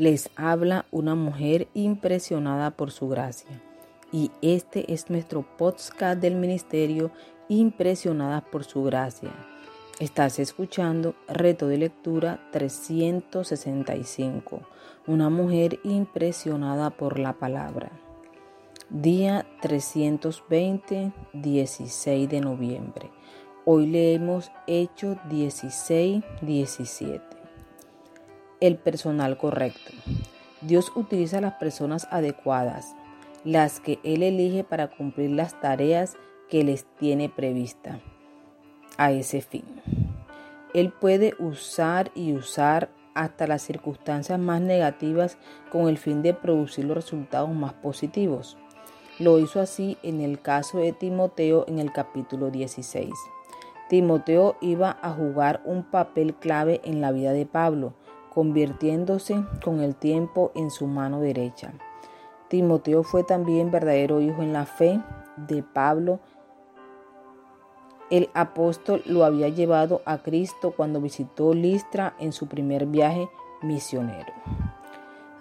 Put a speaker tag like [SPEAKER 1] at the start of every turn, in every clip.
[SPEAKER 1] Les habla una mujer impresionada por su gracia. Y este es nuestro podcast del ministerio Impresionada por su gracia. Estás escuchando Reto de Lectura 365. Una mujer impresionada por la palabra. Día 320, 16 de noviembre. Hoy leemos Hechos 16, 17 el personal correcto. Dios utiliza las personas adecuadas, las que Él elige para cumplir las tareas que les tiene prevista a ese fin. Él puede usar y usar hasta las circunstancias más negativas con el fin de producir los resultados más positivos. Lo hizo así en el caso de Timoteo en el capítulo 16. Timoteo iba a jugar un papel clave en la vida de Pablo, convirtiéndose con el tiempo en su mano derecha. Timoteo fue también verdadero hijo en la fe de Pablo. El apóstol lo había llevado a Cristo cuando visitó Listra en su primer viaje misionero.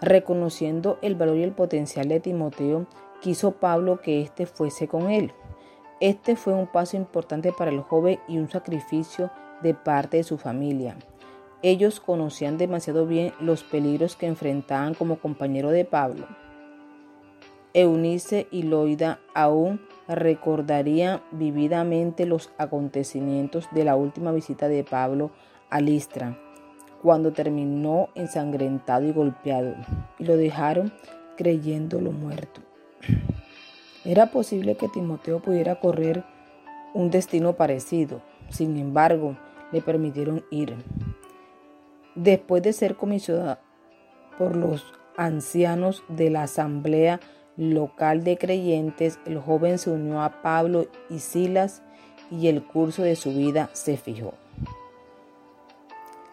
[SPEAKER 1] Reconociendo el valor y el potencial de Timoteo, quiso Pablo que éste fuese con él. Este fue un paso importante para el joven y un sacrificio de parte de su familia. Ellos conocían demasiado bien los peligros que enfrentaban como compañero de Pablo. Eunice y Loida aún recordarían vividamente los acontecimientos de la última visita de Pablo a Listra, cuando terminó ensangrentado y golpeado, y lo dejaron creyéndolo muerto. Era posible que Timoteo pudiera correr un destino parecido, sin embargo, le permitieron ir. Después de ser comisionado por los ancianos de la asamblea local de creyentes, el joven se unió a Pablo y Silas y el curso de su vida se fijó.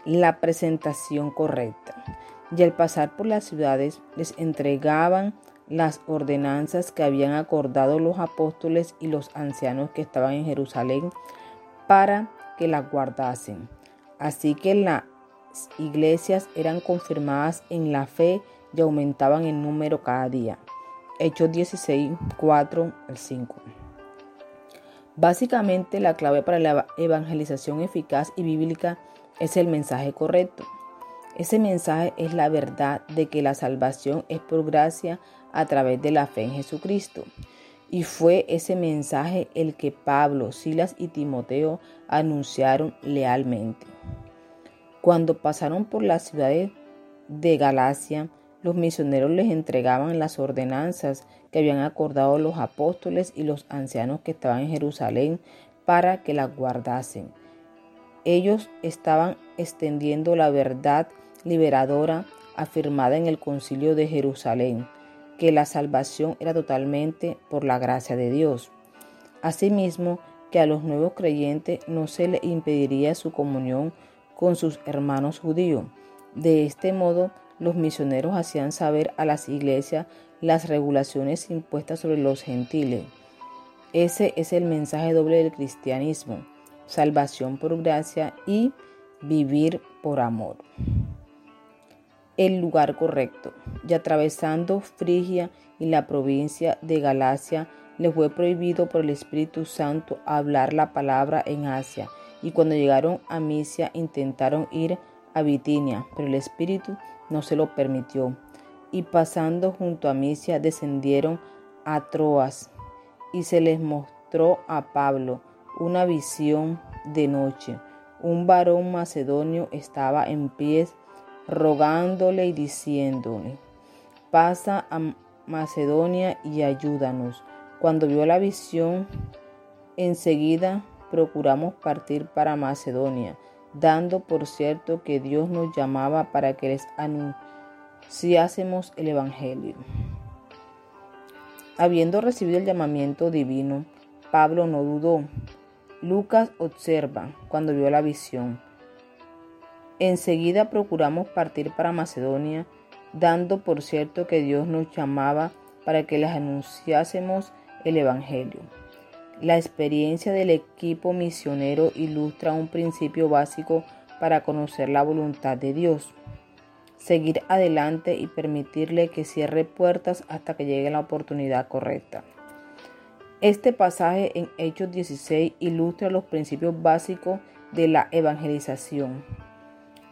[SPEAKER 1] La presentación correcta. Y al pasar por las ciudades les entregaban las ordenanzas que habían acordado los apóstoles y los ancianos que estaban en Jerusalén para que las guardasen. Así que la iglesias eran confirmadas en la fe y aumentaban en número cada día. Hechos 16, 4 al 5. Básicamente la clave para la evangelización eficaz y bíblica es el mensaje correcto. Ese mensaje es la verdad de que la salvación es por gracia a través de la fe en Jesucristo. Y fue ese mensaje el que Pablo, Silas y Timoteo anunciaron lealmente. Cuando pasaron por las ciudades de Galacia, los misioneros les entregaban las ordenanzas que habían acordado los apóstoles y los ancianos que estaban en Jerusalén para que las guardasen. Ellos estaban extendiendo la verdad liberadora afirmada en el concilio de Jerusalén, que la salvación era totalmente por la gracia de Dios. Asimismo, que a los nuevos creyentes no se les impediría su comunión con sus hermanos judíos. De este modo, los misioneros hacían saber a las iglesias las regulaciones impuestas sobre los gentiles. Ese es el mensaje doble del cristianismo, salvación por gracia y vivir por amor. El lugar correcto. Y atravesando Frigia y la provincia de Galacia, les fue prohibido por el Espíritu Santo hablar la palabra en Asia y cuando llegaron a Misia intentaron ir a Bitinia, pero el Espíritu no se lo permitió. Y pasando junto a Misia descendieron a Troas y se les mostró a Pablo una visión de noche. Un varón macedonio estaba en pies rogándole y diciéndole, pasa a Macedonia y ayúdanos. Cuando vio la visión, enseguida procuramos partir para Macedonia, dando por cierto que Dios nos llamaba para que les anunciásemos el Evangelio. Habiendo recibido el llamamiento divino, Pablo no dudó. Lucas observa cuando vio la visión. Enseguida procuramos partir para Macedonia, dando por cierto que Dios nos llamaba para que les anunciásemos el Evangelio. La experiencia del equipo misionero ilustra un principio básico para conocer la voluntad de Dios. seguir adelante y permitirle que cierre puertas hasta que llegue la oportunidad correcta. Este pasaje en Hechos 16 ilustra los principios básicos de la evangelización.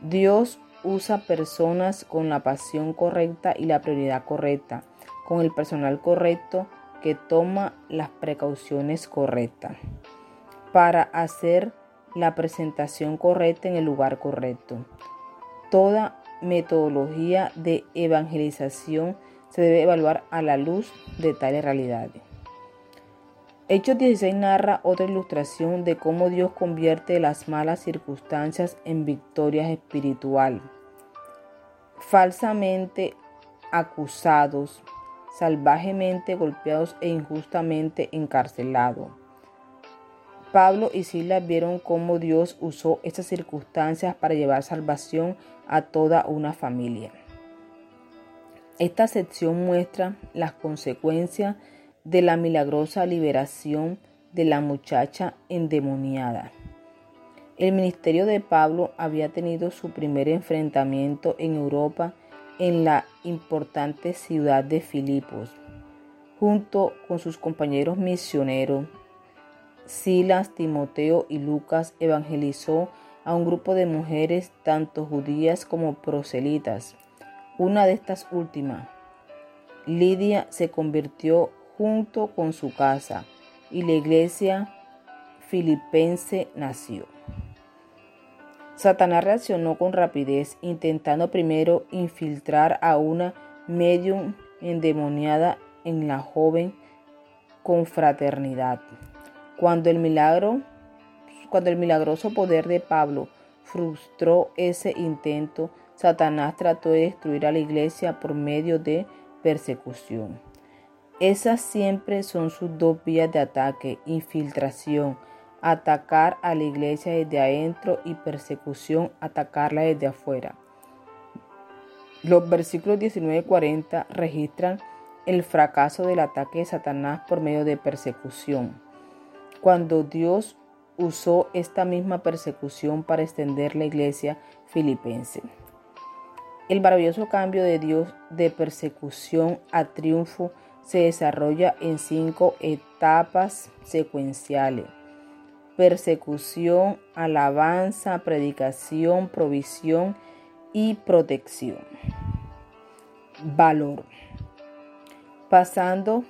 [SPEAKER 1] Dios usa personas con la pasión correcta y la prioridad correcta, con el personal correcto que toma las precauciones correctas para hacer la presentación correcta en el lugar correcto. Toda metodología de evangelización se debe evaluar a la luz de tales realidades. Hechos 16 narra otra ilustración de cómo Dios convierte las malas circunstancias en victorias espiritual. Falsamente acusados, salvajemente golpeados e injustamente encarcelados. Pablo y Silas vieron cómo Dios usó estas circunstancias para llevar salvación a toda una familia. Esta sección muestra las consecuencias de la milagrosa liberación de la muchacha endemoniada. El ministerio de Pablo había tenido su primer enfrentamiento en Europa en la importante ciudad de Filipos. Junto con sus compañeros misioneros, Silas, Timoteo y Lucas evangelizó a un grupo de mujeres tanto judías como proselitas. Una de estas últimas, Lidia, se convirtió junto con su casa y la iglesia filipense nació. Satanás reaccionó con rapidez, intentando primero infiltrar a una medium endemoniada en la joven confraternidad. Cuando el milagro, cuando el milagroso poder de Pablo frustró ese intento, Satanás trató de destruir a la iglesia por medio de persecución. Esas siempre son sus dos vías de ataque, infiltración, atacar a la iglesia desde adentro y persecución, atacarla desde afuera. Los versículos 19 y 40 registran el fracaso del ataque de Satanás por medio de persecución. Cuando Dios usó esta misma persecución para extender la iglesia filipense. El maravilloso cambio de Dios de persecución a triunfo se desarrolla en cinco etapas secuenciales. Persecución, alabanza, predicación, provisión y protección. Valor. Pasando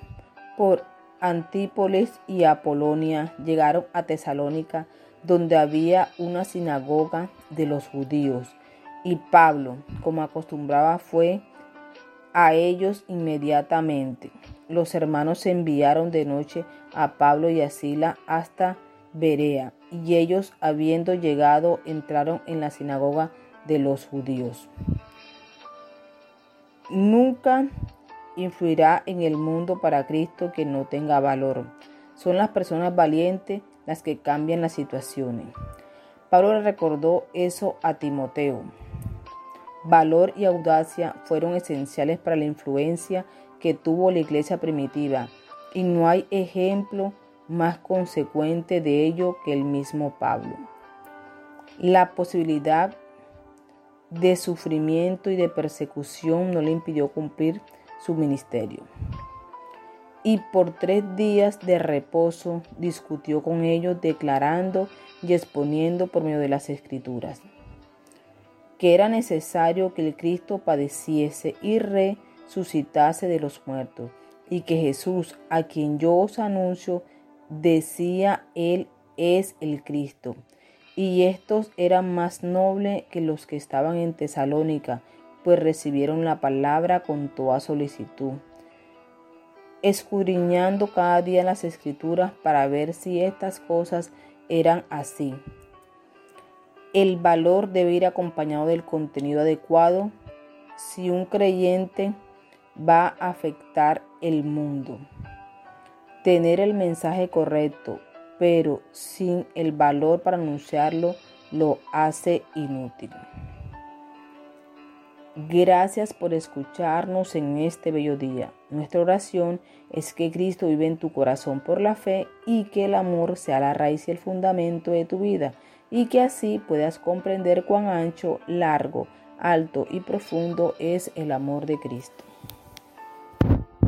[SPEAKER 1] por Antípolis y Apolonia, llegaron a Tesalónica, donde había una sinagoga de los judíos. Y Pablo, como acostumbraba, fue a ellos inmediatamente. Los hermanos enviaron de noche a Pablo y a Sila hasta Berea, y ellos, habiendo llegado, entraron en la sinagoga de los judíos. Nunca influirá en el mundo para Cristo que no tenga valor. Son las personas valientes las que cambian las situaciones. Pablo le recordó eso a Timoteo. Valor y audacia fueron esenciales para la influencia que tuvo la iglesia primitiva y no hay ejemplo más consecuente de ello que el mismo Pablo. La posibilidad de sufrimiento y de persecución no le impidió cumplir su ministerio. Y por tres días de reposo discutió con ellos declarando y exponiendo por medio de las escrituras que era necesario que el Cristo padeciese y resucitase de los muertos, y que Jesús, a quien yo os anuncio, decía él es el Cristo. Y estos eran más nobles que los que estaban en Tesalónica, pues recibieron la palabra con toda solicitud, escudriñando cada día las escrituras para ver si estas cosas eran así. El valor debe ir acompañado del contenido adecuado si un creyente va a afectar el mundo. Tener el mensaje correcto, pero sin el valor para anunciarlo, lo hace inútil. Gracias por escucharnos en este bello día. Nuestra oración es que Cristo vive en tu corazón por la fe y que el amor sea la raíz y el fundamento de tu vida y que así puedas comprender cuán ancho, largo, alto y profundo es el amor de Cristo.